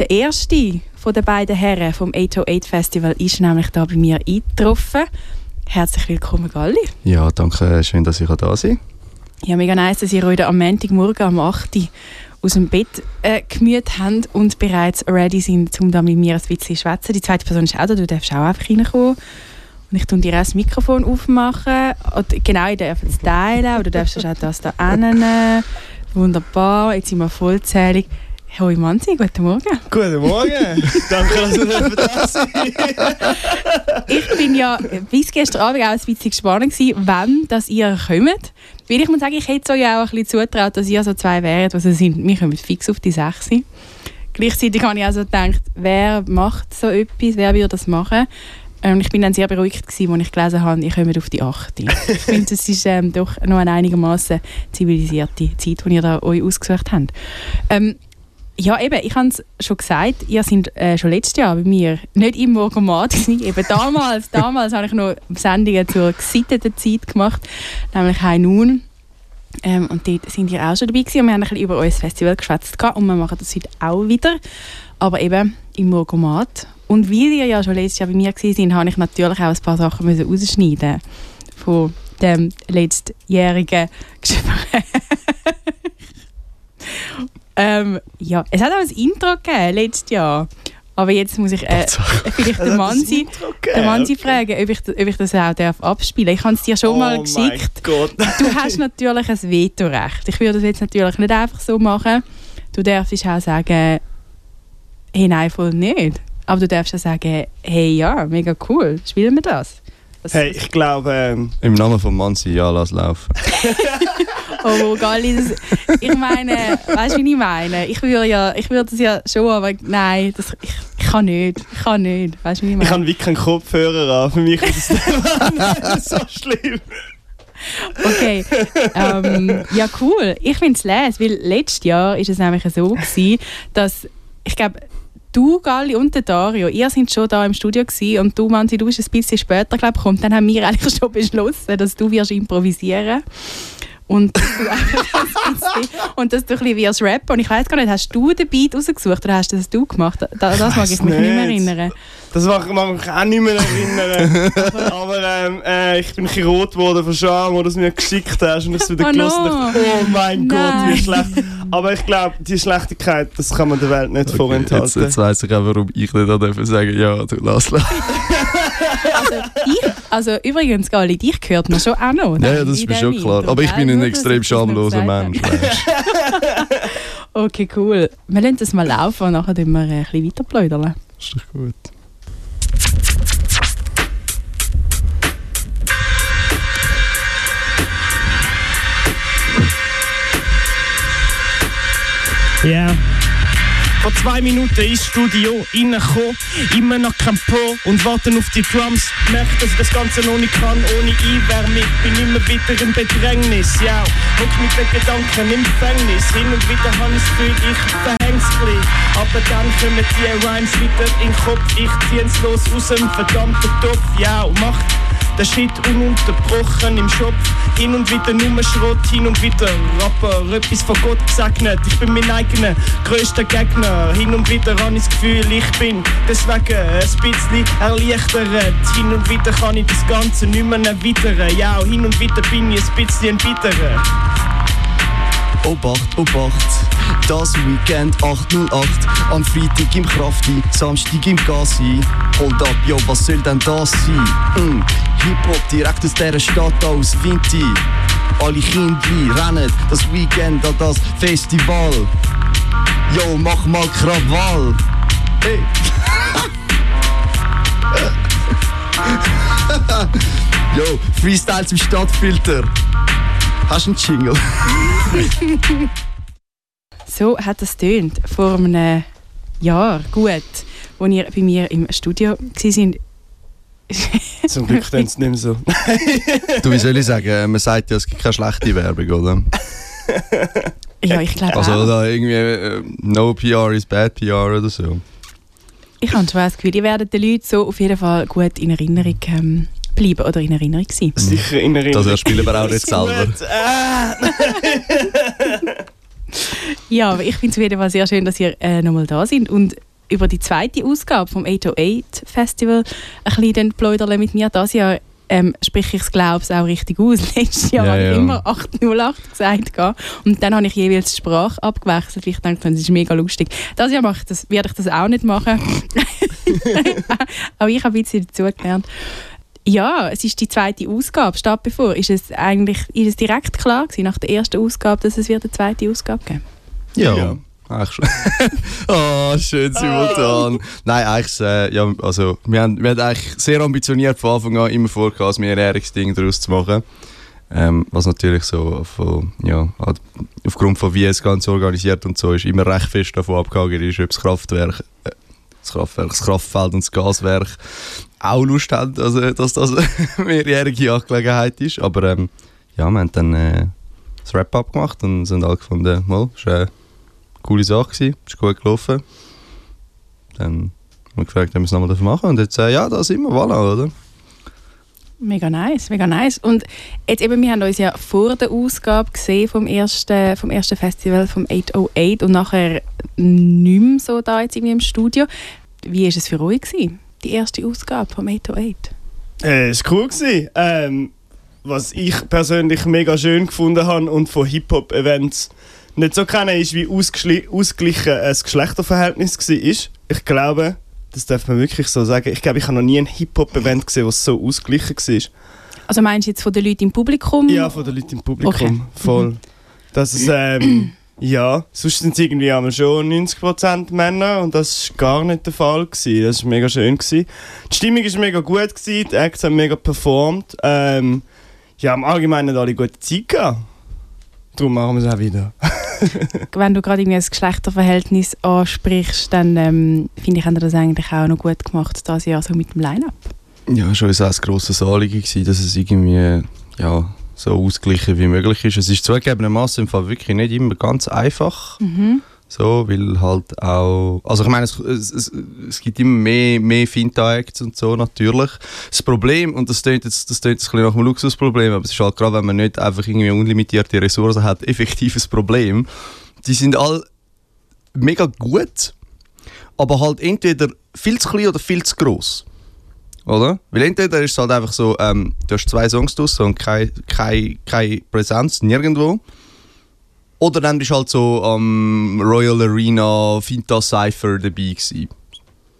der erste von den beiden Herren vom 808 Festival ist nämlich da bei mir eingetroffen. Herzlich willkommen, Galli. Ja, danke, schön, dass ich da sein Ja, mega nice, dass ihr heute am Montagmorgen um 8 Uhr aus dem Bett äh, gemüht habt und bereits ready sind, um da mit mir ein bisschen zu schwätzen. Die zweite Person ist auch da, du darfst auch einfach reinkommen. Und ich tue dir auch das Mikrofon aufmachen. Und genau, ich darf es teilen, oder du darfst auch das da hinnehmen. Wunderbar, jetzt sind wir vollzählig. Hoi Manzi, guten Morgen. Guten Morgen. Danke, dass du da bist. ich bin ja bis gestern Abend auch ein bisschen gespannt gewesen, wann dass ihr kommt. Weil ich muss sagen, ich hätte euch auch ein bisschen zutraut, dass ihr so zwei wären, was sind. Wir kommen fix auf die 6. Gleichzeitig habe ich auch so gedacht, wer macht so etwas, wer würde das machen? Und ähm, ich bin dann sehr beruhigt gewesen, als ich gelesen habe, ich komme auf die 8. ich finde, das ist ähm, doch noch eine einigermaßen zivilisierte Zeit, die ihr da euch ausgesucht habt. Ähm, ja, eben, ich habe es schon gesagt, ihr seid äh, schon letztes Jahr bei mir nicht im Morgomat Eben damals, damals habe ich noch Sendungen zur gesitteten Zeit gemacht, nämlich High Noon. Ähm, und dort sind ihr auch schon dabei gewesen und wir haben ein bisschen über unser Festival geschwätzt und wir machen das heute auch wieder, aber eben im Morgomat. Und weil ihr ja schon letztes Jahr bei mir waren, habe ich natürlich auch ein paar Sachen müssen rausschneiden von dem letztjährigen Gespräch. Ähm, ja, es hat auch ein Intro gegeben letztes Jahr. Aber jetzt muss ich äh, vielleicht den Mansi, den Mansi okay. fragen, ob ich, ob ich das auch darf abspielen darf. Ich habe es dir schon oh mal geschickt. Du hast natürlich ein Vetorecht. Ich würde das jetzt natürlich nicht einfach so machen. Du darfst auch sagen, hey, nein, voll nicht. Aber du darfst auch sagen, hey, ja, mega cool, spielen wir das. Das hey, ich glaube... Ähm Im Namen von Mansi, ja, lass laufen. oh, Galli, das, ich meine, weißt du, wie ich meine? Ich würde ja, ich würde das ja schon, aber nein, das, ich, ich kann nicht, ich kann nicht, weißt du, wie ich meine? Ich habe wirklich keinen Kopfhörer an, für mich ist das so schlimm. Okay, ähm, ja cool. Ich finde es les, weil letztes Jahr war es nämlich so gewesen, dass ich glaube du, Galli und der Dario, ihr seid schon da im Studio gewesen und du, Manzi, du bist ein bisschen später glaub, gekommen. Dann haben wir eigentlich schon beschlossen, dass du wirst improvisieren und dass du, und dass du ein bisschen wirst rappen. Und ich weiß gar nicht, hast du den Beat rausgesucht oder hast das du gemacht? Das, das mag ich mich nicht mehr erinnern. Das mag ich mich auch nicht mehr erinnern. Aber ähm, äh, ich bin ein bisschen rot geworden von Scham, wo du es mir geschickt hast und ich es wieder oh gelesen no. Oh mein Nein. Gott, wie schlecht. Aber ich glaube, die Schlechtigkeit, das kann man der Welt nicht okay, vorenthalten. Jetzt, jetzt weiss ich auch, warum ich nicht dafür sagen ja, du lass also, ich, also übrigens, Gali, dich gehört mir schon auch noch. Ja, ja, das ist mir schon klar. Aber ich bin ein extrem schamloser Mensch. okay, cool. Wir lassen das mal laufen und nachher wir ein bisschen weiter plaudern. Ist doch gut. Ja. Vor zwei Minuten ins Studio reingekommen, immer noch kein Po und warten auf die Drums. Merke, dass ich das Ganze noch nicht kann, ohne Einwärme. Bin immer wieder im Bedrängnis, ja. Hock mit den Gedanken im Gefängnis. Hin und wieder habe ich das ich verhäng's Aber dann kommen die Rhymes wieder in den Kopf. Ich zieh's los aus dem verdammten Topf, ja. Macht der Shit ununterbrochen im Shop. Hin und wieder nur Schrott, hin und wieder Rapper. Etwas von Gott gesegnet. Ich bin mein eigener größter Gegner. Hin und wieder habe ich das Gefühl, ich bin deswegen ein bisschen erleichtert. Hin und wieder kann ich das Ganze nicht mehr erwidern. Ja, hin und wieder bin ich ein bisschen ein bitterer. Obacht, Obacht. Das Weekend 808 am Freitag im Krafti, Samstag im Gassi. Hold up, yo, was soll denn das sein? Mm. Hip-Hop direkt aus dieser Stadt aus Vinti. Alle Kinder rennen das Weekend an das Festival. Yo, mach mal Krawall. Hey. Yo, Freestyle zum Stadtfilter. Hast du einen Jingle? so hat es tönt vor einem Jahr gut, als ihr bei mir im Studio waren. Zum Glück tun es nicht mehr so. du, wie soll ich sagen, man sagt ja, es gibt keine schlechte Werbung, oder? ja, ich glaube Also da irgendwie äh, No PR is bad PR oder so. Ich habe schon das Gefühl, die werden den Leuten so auf jeden Fall gut in Erinnerung ähm, bleiben oder in Erinnerung sein. Sicher in Erinnerung. Das spielen wir auch nicht selber. ja, aber ich finde es auf jeden Fall sehr schön, dass ihr äh, nochmal da sind. Und über die zweite Ausgabe vom 808 Festival ein bisschen plaudern mit mir. Das Jahr ähm, spreche ich es, glaube ich, auch richtig aus. Letztes Jahr Ja, habe ich ja. immer 808 gesagt. gell? Und dann habe ich jeweils die Sprache abgewechselt, weil ich dachte, das ist mega lustig. Das Jahr mache ich das, werde ich das auch nicht machen. Aber ich habe ein bisschen dazugelernt. Ja, es ist die zweite Ausgabe. Statt bevor ist es eigentlich ist es direkt klar gewesen, nach der ersten Ausgabe, dass es wird eine zweite Ausgabe geben. Ja. Ja. Eigentlich oh, schön simultan. Nein, eigentlich, äh, ja, also, wir haben, wir haben eigentlich sehr ambitioniert von Anfang an immer vor, ein mehrjähriges Ding daraus zu machen. Ähm, was natürlich so von, ja, halt aufgrund von wie es Ganze organisiert und so ist, immer recht fest davon abgehangen ist, ob das Kraftwerk, äh, das Kraftwerk, das Kraftfeld und das Gaswerk auch Lust haben, also, dass das eine mehrjährige Angelegenheit ist. Aber ähm, ja, wir haben dann äh, das Wrap-Up gemacht und sind alle gefunden, mal, ist eine coole Sache gewesen, ist gut gelaufen. Dann haben wir gefragt, ob wir es nochmal machen dürfen. Und jetzt, äh, ja, da sind wir, voilà, oder? Mega nice, mega nice. Und jetzt eben, wir haben uns ja vor der Ausgabe gesehen vom ersten, vom ersten Festival, vom 808 und nachher nicht mehr so da jetzt irgendwie im Studio. Wie war es für euch, gewesen, die erste Ausgabe vom 808? Äh, es war cool. Gewesen. Ähm, was ich persönlich mega schön gefunden habe und von Hip-Hop-Events nicht so kenne, ist, wie ausgeglichen das Geschlechterverhältnis war. Ich glaube, das darf man wirklich so sagen, ich glaube, ich habe noch nie ein Hip-Hop-Event gesehen, das so ausgeglichen war. Also meinst du jetzt von den Leuten im Publikum? Ja, von den Leuten im Publikum. Okay. Voll. Das ist, ähm, ja, sonst sind es irgendwie einmal schon 90% Männer und das war gar nicht der Fall. Gewesen. Das war mega schön. Gewesen. Die Stimmung war mega gut, gewesen, die Acts haben mega performt. Ähm, ja, im Allgemeinen alle gute Zeit gehabt. Darum machen wir es auch wieder. Wenn du gerade irgendwie das Geschlechterverhältnis ansprichst, dann ähm, finde ich, haben wir das eigentlich auch noch gut gemacht, das Jahr so mit dem Line-Up. Ja, schon auch ein grosses Anliegen gewesen, dass es irgendwie ja, so ausgeglichen wie möglich ist. Es ist zugegebenermaßen im Fall wirklich nicht immer ganz einfach. Mhm. So, weil halt auch. Also, ich meine, es, es, es, gibt immer mehr, mehr Finta-Acts und so, natürlich. Das Problem, und das klingt jetzt, das klingt jetzt ein bisschen nach einem Luxusproblem, aber es ist halt gerade, wenn man nicht einfach irgendwie unlimitierte Ressourcen hat, effektives Problem. Die sind alle mega gut, aber halt entweder viel zu klein oder viel zu gross. Oder? Weil entweder ist es halt einfach so, ähm, du hast zwei Songs draussen und keine, keine, keine Präsenz nirgendwo. Oder dann bist du halt so am Royal Arena Finta Cypher dabei gewesen.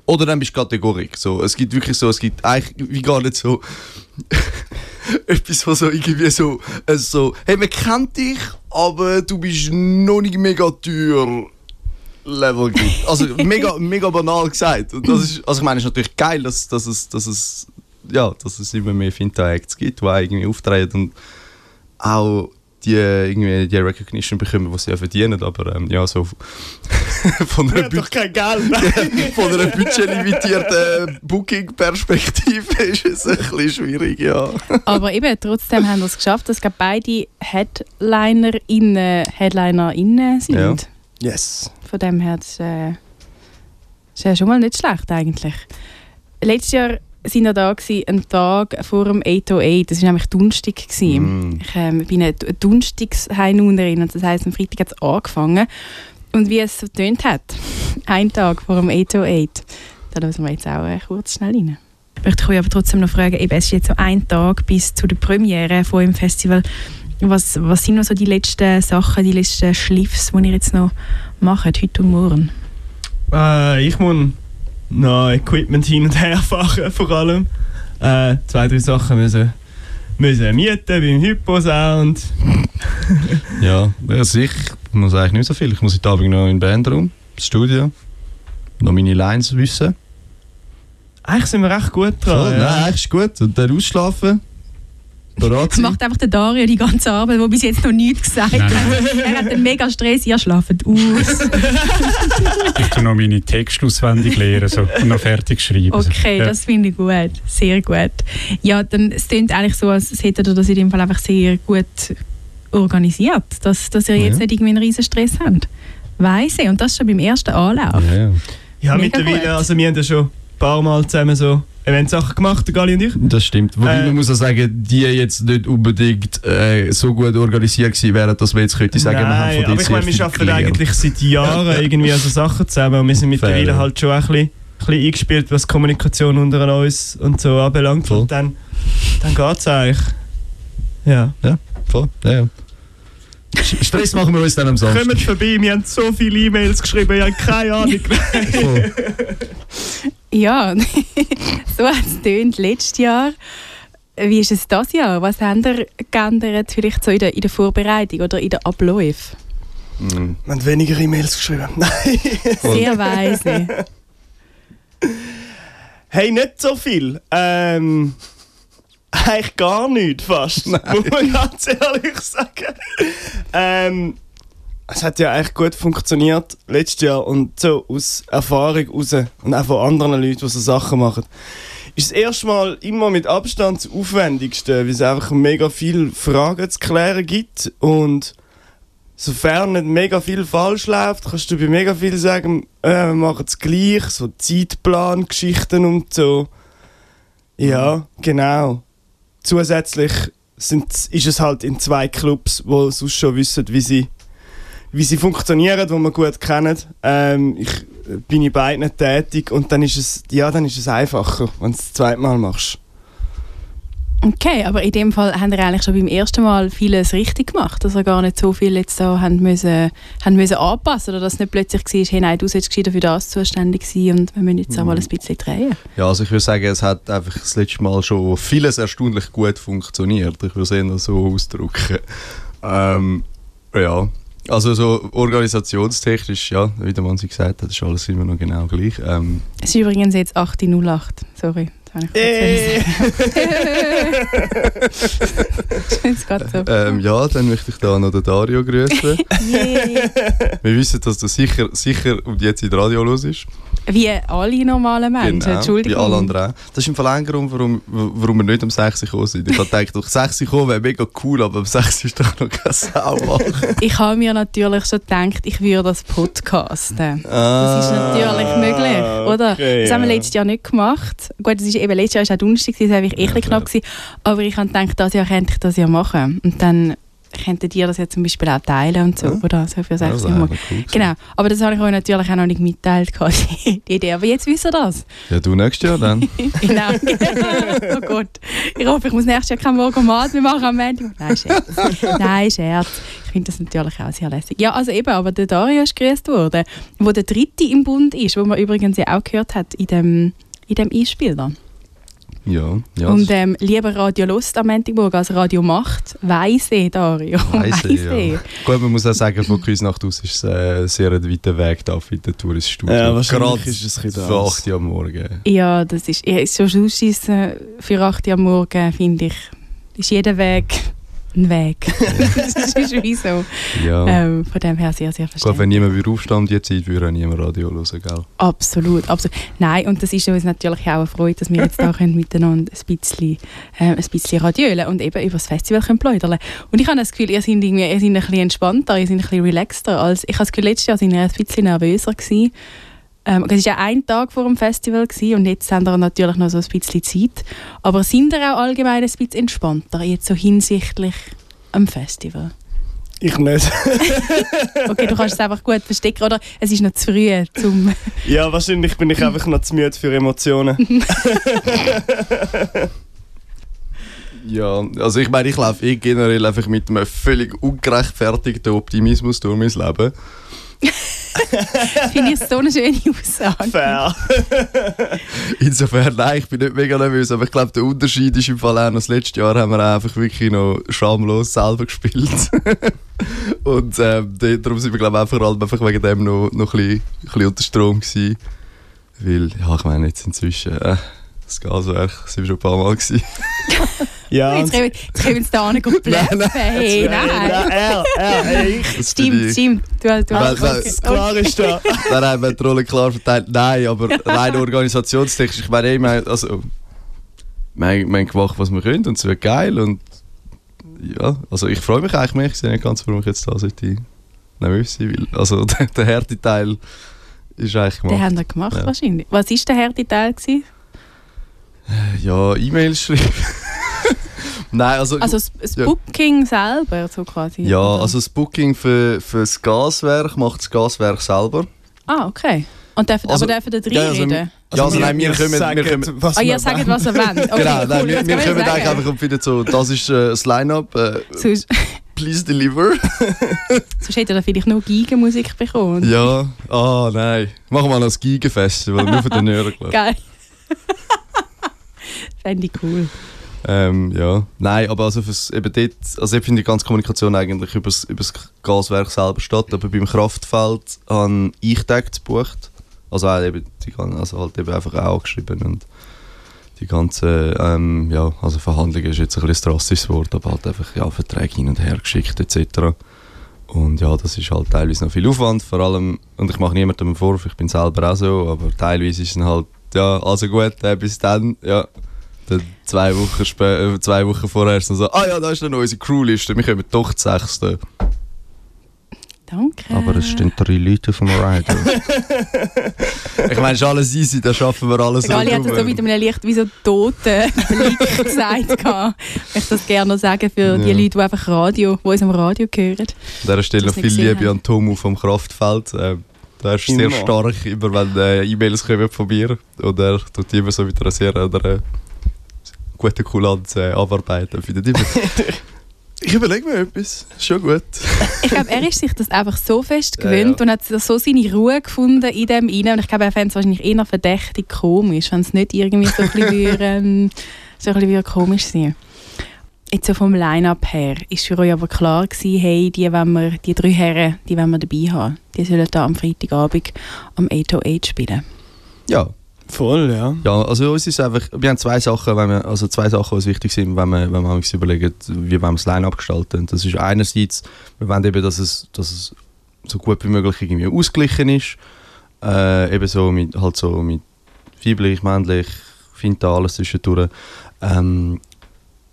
Oder dann bist du Kategorik. So, es gibt wirklich so, es gibt eigentlich wie gar nicht so etwas, was so irgendwie so, äh, so, hey, man kennt dich, aber du bist noch nicht mega teuer. Level gibt. Also mega, mega banal gesagt. Und das ist, also ich meine, es ist natürlich geil, dass, dass, es, dass, es, ja, dass es immer mehr Finta-Acts gibt, die irgendwie auftreten und auch die, irgendwie die Recognition bekommen, die sie ja verdienen. Aber ähm, ja, so von einer, Bü doch kein Geld. von einer budgetlimitierten Booking-Perspektive ist es ein bisschen schwierig, ja. Aber eben, trotzdem haben wir es geschafft, dass beide HeadlinerInnen HeadlinerInnen sind. Ja. yes. Von dem her, das ist, äh, ist ja schon mal nicht schlecht eigentlich. Letztes Jahr sind wir da gewesen, einen Tag vor dem 808, das war nämlich Donnerstag. gewesen. Mm. Ich ähm, bin eine Donnerstagsheinunerin und das heisst, am Freitag hat es angefangen. Und wie es so tönt hat, ein Tag vor dem 808, da lassen wir jetzt auch äh, kurz schnell rein. Ich möchte euch aber trotzdem noch fragen, eben, es ist jetzt so ein Tag bis zu der Premiere von dem Festival. Was, was sind noch so die letzten Sachen, die letzten Schliffs, die ihr jetzt noch macht, heute und morgen? Äh, ich muss noch Equipment hin und her fahren, vor allem. Äh, zwei, drei Sachen müssen, müssen mieten beim Hypo-Sound. Ja, also ich muss eigentlich nicht so viel. Ich muss heute Abend noch in den Bandraum, ins Studio, noch meine Lines wissen. Eigentlich sind wir recht gut So, dran. Nein, ja. eigentlich ist gut. Und dann ausschlafen, bereit Das sein. macht einfach der Dario die ganze Arbeit, der bis jetzt noch nichts gesagt Nein, hat. Er hat einen mega Stress, ihr schlaft aus. Ich tue noch meine Texte auswendig lernen so, und noch fertig schreiben. Okay, ja. das finde ich gut. Sehr gut. Ja, dann es klingt eigentlich so, als hättet ihr das in dem Fall einfach sehr gut organisiert, dass, dass ihr Ja. jetzt nicht irgendwie einen riesen Stress habt. Weiss ich, und das schon beim ersten Anlauf. Ja, ja. Ja, Mega mittlerweile, also wir haben ja schon paar Mal zusammen so Eventsachen gemacht, der Gali und ich. Das stimmt. Wobei Äh, man muss auch sagen, die jetzt nicht unbedingt äh, so gut organisiert gewesen wären, dass wir jetzt könnte sagen, wir haben Nein, von aber dir ich meine, wir arbeiten gelernt. eigentlich seit Jahren irgendwie also Sachen zusammen und wir sind mittlerweile Fair, ja. halt schon ein bisschen, ein bisschen eingespielt, was Kommunikation unter uns und so anbelangt. Voll. Und dann, dann geht es eigentlich. Ja. Voll, ja, ja. Stress machen wir uns dann am Samstag. Kommt vorbei, wir haben so viele E-Mails geschrieben, ich habe keine Ahnung. Ja, so hat es tönt letztes Jahr. Wie ist es das Jahr? Was haben ihr geändert, vielleicht so in der, in der Vorbereitung oder in den Abläufen? Mhm. Wir haben weniger E-Mails geschrieben. Nein. Sehr weise. Hey, nicht so viel. Ähm, eigentlich gar nicht fast. Muss man ganz ehrlich sagen. Ähm, es hat ja eigentlich gut funktioniert letztes Jahr und so aus Erfahrung raus und auch von anderen Leuten, die so Sachen machen, ist das erste Mal immer mit Abstand das Aufwendigste, weil es einfach mega viele Fragen zu klären gibt und sofern nicht mega viel falsch läuft, kannst du bei mega viel sagen, äh, wir machen es gleich, so Zeitplan-Geschichten und so. Ja, genau. Zusätzlich sind, ist es halt in zwei Clubs, wo sonst schon wissen, wie sie, wie sie funktionieren, die wir gut kennen. Ähm, ich äh, bin in beiden tätig und dann ist es, ja, dann ist es einfacher, wenn du es das zweite Mal machst. Okay, aber in dem Fall haben ihr eigentlich schon beim ersten Mal vieles richtig gemacht, dass ihr gar nicht so viel jetzt da haben müssen, haben müssen anpassen oder dass es nicht plötzlich war, hey, nein, du sollst gescheiter für das zuständig sein und wir müssen jetzt einmal ein bisschen drehen. Ja, also ich würde sagen, es hat einfach das letzte Mal schon vieles erstaunlich gut funktioniert. Ich würde es eher so ausdrücken. Ähm, ja, also so organisationstechnisch, ja, wie der Mann sie gesagt hat, ist alles immer noch genau gleich. Ähm, Es ist übrigens jetzt 8.08, sorry. Das habe ich kurz sagen. Jetzt gerade so. ähm, ja, dann möchte ich da noch den Dario grüßen. Yay. Wir wissen, dass du sicher, sicher um die jetzt in der Radio los ist. Wie alle normalen Menschen, Genau, Entschuldigung. Wie alle anderen. Das ist im Grund, warum, warum wir nicht um 6 Uhr gekommen sind. Ich habe gedacht, durch 6 Uhr kommen wäre mega cool, aber um 6 Uhr ist doch noch keine Sau. Ich habe mir natürlich schon gedacht, ich würde das podcasten. Das Ah. ist natürlich möglich, oder? okay, das haben wir ja. letztes Jahr nicht gemacht. Gut, das ist eben letztes Jahr ist auch Donnerstag, das war echt Ja, knapp. Gewesen. Aber ich habe gedacht, dieses Jahr könnte ich das ja machen. Und dann könntet ihr das ja zum Beispiel auch teilen und so, Ja. oder? So für Ja, sechs das Uhr. wäre morgens. cool. Genau, aber das habe ich euch natürlich auch noch nicht mitteilt, die Idee. Aber jetzt wisst ihr das. Ja, du nächstes Jahr dann. genau. oh Gott. Ich hoffe, ich muss nächstes Jahr kein Morgenmat mehr machen am Montag. Nein, Scherz. Nein, Scherz. Ich finde das natürlich auch sehr lässig. Ja, also eben, aber der Dario ist gegrüßt worden, wo der Dritte im Bund ist, wo man übrigens ja auch gehört hat in dem, in dem Einspiel da. Ja, ja. Und ähm, lieber Radio Lust am Montagmorgen als Radio Macht, weise, Dario. Weise, ja. Gut, man muss auch sagen, von Küsnacht aus ist es äh, sehr ein weiter Weg da für den Touriststudio. Ja, wahrscheinlich Gerade ist es ein bisschen für das. 8 Uhr am Morgen. Ja, das ist, ja, so Schusschiessen für 8 Uhr am Morgen, finde ich, ist jeder Weg ein Weg. das ist wie so. Ja. Ähm, von dem her sehr, sehr Gut, wenn verständlich. niemand würde aufstehen um die Zeit, würde auch niemand Radio hören, gell? Absolut, absolut. Nein, und das ist uns natürlich auch eine Freude, dass wir jetzt da können miteinander ein bisschen, äh, ein bisschen radiolen und eben über das Festival können plaudern. Und ich habe das Gefühl, ihr seid, irgendwie, ihr seid ein bisschen entspannter, ihr seid ein bisschen relaxter. Als, ich habe das Gefühl, letztes Jahr sind wir ein bisschen nervöser gewesen. Ähm, es war ja ein Tag vor dem Festival gewesen, und jetzt haben wir natürlich noch so ein bisschen Zeit. Aber sind ihr auch allgemein ein bisschen entspannter, jetzt so hinsichtlich am Festival? Ich nicht. Okay, du kannst es einfach gut verstecken, oder es ist noch zu früh, zum... ja, wahrscheinlich bin ich einfach noch zu müde für Emotionen. Ja, also ich meine, ich laufe eh generell einfach mit einem völlig ungerechtfertigten Optimismus durch mein Leben. Finde ich so eine schöne Aussage. Fair. Insofern, nein, ich bin nicht mega nervös, aber ich glaube, der Unterschied ist im Fall auch noch, das letzte Jahr haben wir einfach wirklich noch schamlos selber gespielt. Und ähm, da- darum sind wir, glaube ich, auch vor allem einfach wegen dem noch, noch ein, bisschen, ein bisschen unter Strom gewesen. Weil, ja, ich meine, jetzt inzwischen, äh, das Gaswerk, sind wir schon ein paar Mal gewesen. Ja, Jetzt können, wir uns da nicht gut bluffen. Hey, nein. Nein, er, er, ich. Stimmt, ich. stimmt. Du, du Weil- hast weil- Das klar ist da. Dann haben wir die Rolle klar verteilt. Nein, aber rein organisationstechnisch, ich meine, wir haben- also, wir haben, gemacht, was wir können und es wird geil und ja, also ich freue mich eigentlich mehr, ich sehe nicht ganz, warum ich jetzt da sollte nervös sein will. Also der, der harte Teil ist eigentlich Den gemacht. haben wir gemacht Ja. wahrscheinlich. Was war der harte Teil? Gewesen? Ja, E-Mails schreiben. Nein, also, Also das, das Ja. Booking selber, so quasi? ja, oder? also das Booking für, für das Gaswerk macht das Gaswerk selber. Ah, okay. Und dürfen, Also- aber dürfen da drin ja, also- reden? ja, also nein, wir kommen- wir sagen, kommen- was Ah, ihr sagt, was ihr wollt. Okay, genau, cool, nein, wir, das wir ich eigentlich sagen. einfach wieder so, das ist äh, das Line-Up, äh, Sonst, please deliver. sonst hätte er vielleicht nur Gigenmusik bekommen. ja, ah nein. Machen wir noch das Giga-Festival, nur für den ich. Geil. Fände ich cool. Ähm, ja, nein, aber also fürs, eben dort, also dort findet die ganze Kommunikation eigentlich über das Gaswerk selber statt, aber beim Kraftfeld habe ich Tag gebucht, also, auch eben, die, also halt eben einfach auch geschrieben und die ganze, ähm, ja, also Verhandlungen ist jetzt ein bisschen drastisches Wort, aber halt einfach, ja, Verträge hin und her geschickt etc. Und ja, das ist halt teilweise noch viel Aufwand, vor allem, und ich mache niemandem einen Vorwurf, ich bin selber auch so, aber teilweise ist es halt, ja, also gut, äh, bis dann, ja, dann zwei Wochen, spä äh, zwei Wochen vorher ist so, ah ja, da ist dann unsere Crewliste, wir kommen doch die Sechste. Danke. Aber es stehen drei Leute auf dem Rider. ich meine, es ist alles easy, da schaffen wir alles Gali hat das so mit einem Licht wie so toten Blick gesagt. Ich möchte das gerne noch sagen für die Ja. Leute, die einfach Radio, die uns am Radio hören. An dieser Stelle noch viel Liebe haben. an Tomu vom Kraftfeld. Ähm, der ist sehr Immer. stark, immer wenn äh, E-Mails kommen von mir. Und er tut die immer so mit einer sehr äh, guten Kulanz äh, abarbeiten. Findet immer. ich überlege mir etwas. Schon gut. Ich glaube, er ist sich das einfach so fest Ja, gewöhnt ja. und hat so seine Ruhe gefunden in dem rein. Und ich glaube, er fände es wahrscheinlich eher verdächtig komisch, wenn es nicht irgendwie so ein bisschen, würde, ähm, so ein bisschen komisch sein Jetzt so vom Line-Up her ist für euch aber klar gewesen, hey, die, wenn wir, die drei Herren, die wollen wir dabei haben. Die sollen da am Freitagabend am 808 spielen. Ja. Voll, ja. Ja, also uns ist einfach, wir haben zwei Sachen, wenn wir, also zwei Sachen, die wichtig sind, wenn wir, wenn wir uns überlegen, wie wir das Line-Up gestalten. Das ist einerseits, wir wollen eben, dass es, dass es so gut wie möglich irgendwie ausgeglichen ist. Äh, eben so mit, halt so mit weiblich, männlich, Finta, alles zwischendurch. Ähm,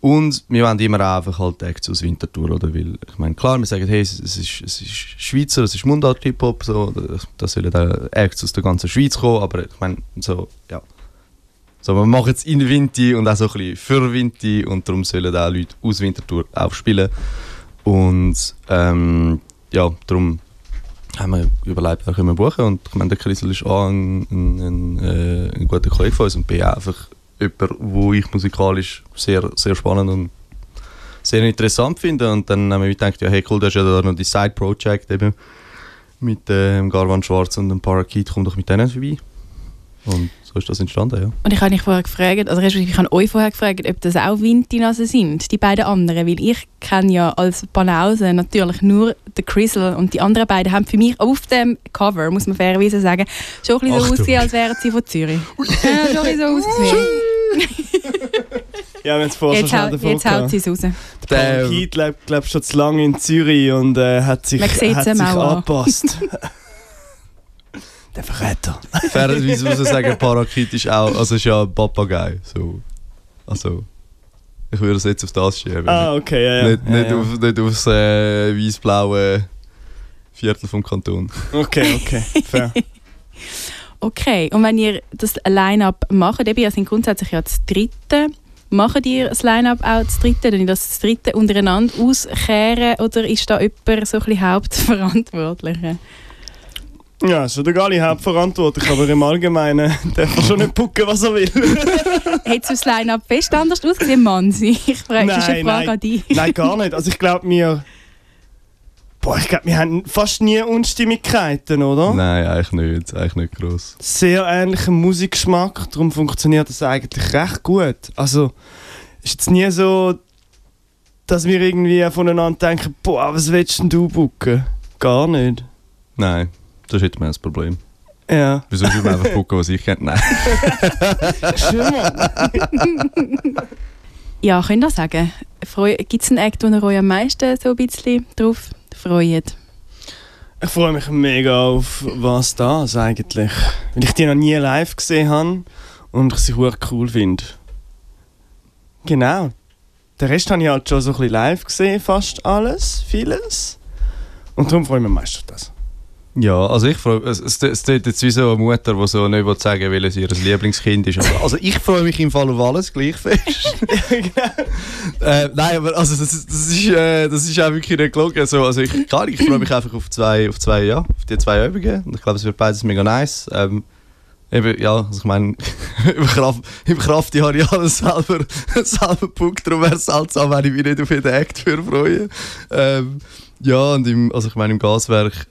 und wir wollen immer auch einfach halt Acts aus Winterthur, oder? Weil, ich meine, klar, wir sagen, hey, es, ist, es ist Schweizer, es ist Mundart-Hip-Hop, so, da- sollen auch Acts aus der ganzen Schweiz kommen, aber ich meine, so, ja. So, wir machen es in Winti und auch so ein bisschen für Winti und darum sollen auch Leute aus Winterthur aufspielen. Und ähm, ja, darum haben wir überlegt, wer können wir buchen und ich meine, der Chrisel ist A, ein, ein, ein, äh, ein guter Kollege von uns und B, einfach jemand, wo ich musikalisch sehr, sehr spannend und sehr interessant finde und dann haben wir gedacht, ja hey cool, das ist ja da noch die Side-Project eben mit ähm, Garvan Schwarz und dem Parakeet, komm doch mit denen vorbei. Und so ist das entstanden, ja. Und ich habe dich vorher gefragt, also ich habe euch vorher gefragt, ob das auch Wintinasen sind, die beiden anderen, weil ich kenne ja als Banause natürlich nur den Crizzle und die anderen beiden haben für mich auf dem Cover, muss man fairerweise sagen, schon ein bisschen so Achtung. ausgesehen, als wären sie von Zürich. ja, schon ein bisschen so ausgesehen. Ja, wenn es vorher Jetzt, schon hau, davon jetzt haut sie es raus. Der Parakeet lebt, glaub, schon zu lange in Zürich und äh, hat sich, hat sich angepasst. Der Verräter. Fairerweise muss ich sagen, Parakeet ist auch, also ist ja ein Papagei. So. Also, ich würde es jetzt auf das schieben. Ah, okay, ja, ja. nicht, ja, nicht, ja. Auf, nicht aufs äh, weiß-blaue Viertel vom Kanton. Okay, okay, fair. Okay, und wenn ihr das Line-Up macht, eben, ihr seid grundsätzlich ja das Dritte, macht ihr das Line-Up auch das Dritte, ihr das das Dritte untereinander auskehren oder ist da jemand so ein bisschen Hauptverantwortlicher? Ja, schon der Gali hauptverantwortlich, aber im Allgemeinen darf er schon nicht pucken, was er will. Hätte das Line-Up fest anders ausgesehen, Mansi? Ich frage, das ist eine Frage nein. an dich. Nein, gar nicht. Also ich glaube, wir... Boah, ich glaube, wir haben fast nie Unstimmigkeiten, oder? Nein, eigentlich nicht. Eigentlich nicht gross. Sehr ähnlicher Musikgeschmack, darum funktioniert das eigentlich recht gut. Also, ist jetzt nie so, dass wir irgendwie voneinander denken, boah, was willst denn du bucken? Gar nicht. Nein, das hätte man das Problem. Ja. Wieso soll man einfach gucken, was ich kenne? Nein. Schön. Ja, könnt ihr sagen, gibt es einen Act, wo ihr euch am meisten so ein bisschen drauf freut? Ich freue mich mega auf was das eigentlich. Weil ich die noch nie live gesehen habe und ich sie cool finde. Genau. Den Rest habe ich halt schon so ein bisschen live gesehen, fast alles, vieles. Und darum freue ich mich meist auf das. Ja, also ich freue es, es, es tut jetzt wie so eine Mutter, die so nicht will sagen will, welches ihr Lieblingskind ist. Also, also ich freue mich im Fall auf alles gleich fest. äh, nein, aber also das, ist- das, ist, äh, das ist auch wirklich nicht gelogen. So, also ich, klar, ich freue mich einfach auf zwei, auf zwei, ja, auf die zwei Übungen. Und ich glaube, es wird beides mega nice. Ähm, eben, ja, also ich meine, im Kraft, im Kraft habe ich alles selber, selber gebucht, darum wäre es seltsam, wenn ich mich nicht auf jeden Act für freue. Ähm, ja, und im, also ich meine, im Gaswerk,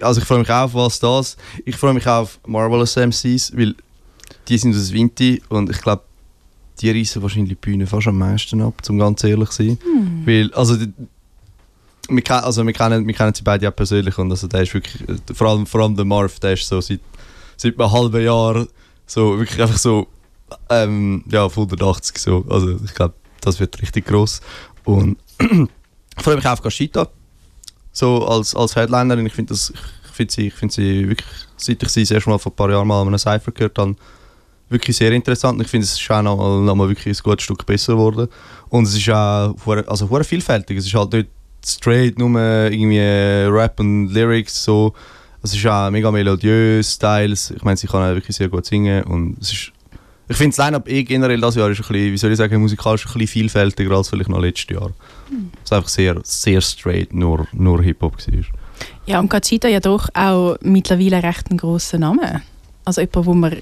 also ich freue mich auch auf was das. Ich freue mich auch auf Marvelous MCs, weil die sind aus Vinti und ich glaube, die reissen wahrscheinlich die Bühne fast am meisten ab, um ganz ehrlich zu sein. Weil, also, die, wir, also wir, kennen, wir kennen sie beide auch persönlich und also der ist wirklich, vor allem, vor allem der Marv, der ist so seit, seit einem halben Jahr so wirklich einfach so, ähm, ja, auf 180 so. Also ich glaube, das wird richtig gross. Und ich freue mich auch auf Gashita, so als, als Headlinerin. Ich finde das, sie, ich sie wirklich, seit ich sie das erste Mal vor ein paar Jahren mal an einem Cypher gehört habe, wirklich sehr interessant. Ich finde, es ist auch noch mal, noch wirklich ein gutes Stück besser geworden. Und es ist auch also vielfältig. Es ist halt nicht straight nur irgendwie Rap und Lyrics so. Es ist auch mega melodiös, Styles. Ich meine, sie kann auch wirklich sehr gut singen und es ist ich finde das Line-Up eh generell das Jahr ist ein bisschen, wie soll ich sagen, musikalisch ein bisschen vielfältiger als vielleicht noch letztes Jahr. Es war einfach sehr, sehr straight, nur, nur Hip-Hop war. Ja, und Gachita ja doch auch mittlerweile recht einen grossen Namen. Also jemand, den man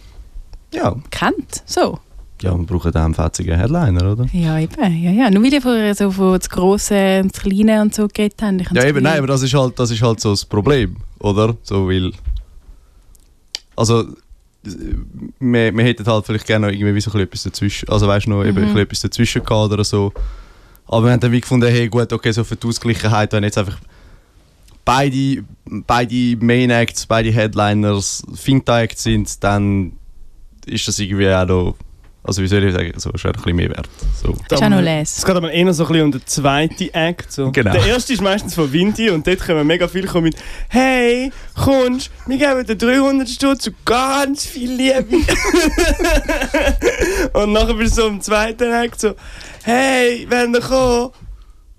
Ja, kennt. So. ja, wir brauchen da einen fetzigen Headliner, oder? Ja, eben. Ja, ja. Nur weil ihr vorher so von das Grosse und das Kleine und so geredet habt. Ja, eben, nein, aber das ist halt, das ist halt so das Problem, oder? So, weil. Also, wir, wir hätten halt vielleicht gerne noch irgendwie wie so etwas dazwischen. Also, weißt du, noch eben ein bisschen etwas dazwischen gehabt oder so. Aber wir haben dann wie gefunden, hey, gut, okay, so für die Ausgleichheit, wenn jetzt einfach beide, beide Main Acts, beide Headliners Finta-Acts sind, dann ist das irgendwie auch noch. Also, wie soll ich sagen, so ist ein bisschen mehr wert. So. Ist auch noch Es les. geht aber eher so ein bisschen um den zweiten Act. So. Genau. Der erste ist meistens von Vinti und dort können mega viel kommen mit «Hey, kommst, wir geben dir 300 Stutz und ganz viel Liebe.» Und nachher bist du so im zweiten Act so «Hey, wenn du kommst,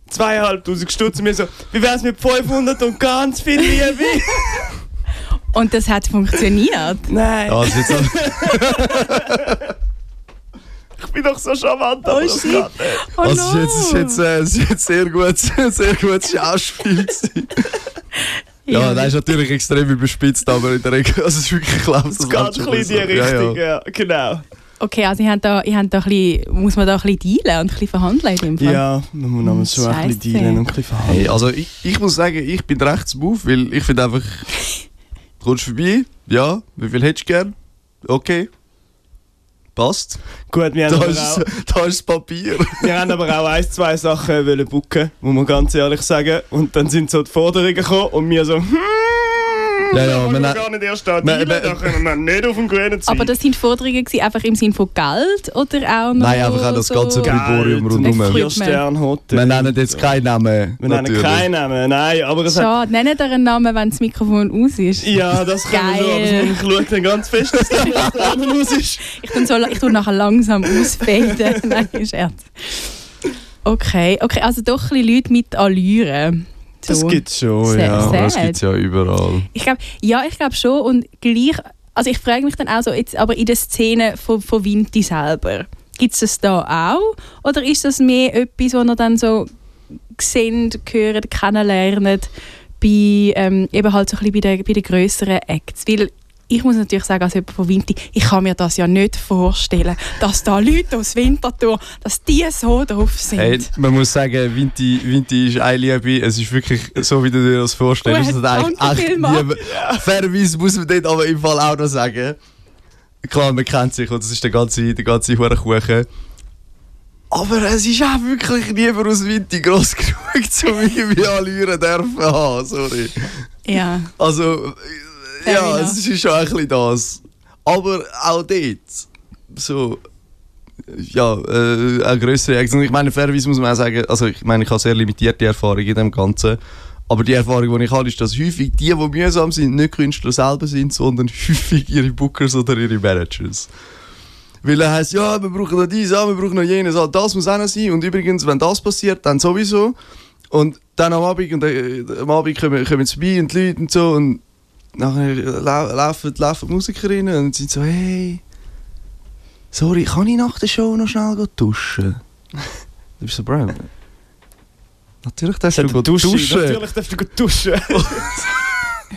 zweieinhalbtausend Stutz.» Und wir so «Wie wär's mit 500 und ganz viel Liebe?» Und das hat funktioniert. Nein, Ja, also jetzt, auch- ich bin doch so charmant, aber Oh, das geht nicht. Oh Also no. es ist jetzt, ist jetzt, äh, es ist jetzt sehr gut, sehr gutes Schauspiel gewesen. Ja, das ist natürlich extrem überspitzt, aber in der Regel, also es ist wirklich, ich glaube, Es geht ein bisschen in die Richtung, ja, genau. Okay, also ich habe da, ich da ein bisschen, muss man da ein bisschen dealen und ein bisschen verhandeln in dem Fall. Ja, man muss Hm, schon ein bisschen dealen und ein bisschen verhandeln. Hey, also ich, ich muss sagen, ich bin recht smooth, weil ich finde einfach, du kommst vorbei, ja, wie viel hättest du gern? Okay. Passt. Gut, wir haben, Da ist, auch, da ist das Papier. wir haben aber auch ein, zwei Sachen wollen booken, muss man ganz ehrlich sagen. Und dann sind so die Forderungen gekommen und wir so, hm, Ja, ja, wir ne- gar nicht erst da wir- dealen, wir- da können wir nicht auf dem grünen Zweig. Aber das sind Forderungen gewesen, einfach im Sinne von Geld oder auch noch Nein, einfach auch das so ganze Briborium rundum. Equipment. Vier Sterne Hotel. Wir nennen jetzt keinen Namen. Wir nennen keinen Namen, nein, aber es hat, Schade, nennt ihr einen Namen, wenn das Mikrofon aus ist. ja, das wir Geil. schon, aber ich schaue dann ganz fest, dass der Namen aus ist. Ich tue, so, ich tue nachher langsam ausfaden. Nein, Scherz. Okay, okay, also doch ein bisschen Leute mit Allüren. Das So. gibt's schon, ja. sehr. Das gibt es ja überall. Ich glaube, ja, ich glaube schon. Und gleich, also ich frage mich dann auch so, jetzt, aber in der Szene von, von Vinti selber, gibt es das da auch? Oder ist das mehr etwas, was ihr dann so sehen, hören, kennenlernen, bei, ähm, eben halt so ein bisschen bei den, bei den grösseren Acts? Weil ich muss natürlich sagen, als jemand von Vinti, ich kann mir das ja nicht vorstellen, dass da Leute aus Winterthur, dass die so drauf sind. Hey, man muss sagen, Vinti, Vinti ist eine Liebe. Es ist wirklich so, wie du dir das vorstellst. Gut, danke echt vielmals. Fairerweise muss man dort aber im Fall auch noch sagen. Klar, man kennt sich und das ist der ganze, der ganze Hurenkuchen. Aber es ist auch wirklich niemand aus Vinti gross genug, um irgendwie Allüren dürfen haben. Sorry. Ja. Also, ja, es ist schon ein bisschen das. Aber auch dort, so, ja, äh, eine größere Aktion. Ich meine, fairerweise muss man auch sagen, also ich meine, ich habe sehr limitierte Erfahrung in dem Ganzen. Aber die Erfahrung, die ich habe, ist, dass häufig die, die mühsam sind, nicht Künstler selber sind, sondern häufig ihre Bookers oder ihre Managers. Weil er heisst, ja, wir brauchen noch dies, ja, wir brauchen noch jenes, ah, das muss auch noch sein. Und übrigens, wenn das passiert, dann sowieso. Und dann am Abend, und, äh, am Abend kommen, kommen sie vorbei und die Leute und so. Und nachher lau laufen, laufen die Musikerinnen und sind so, hey, sorry, kann ich nach der Show noch schnell duschen? Du bist so, Bro, natürlich darfst du gehen duschen. duschen. Natürlich darfst du gut duschen.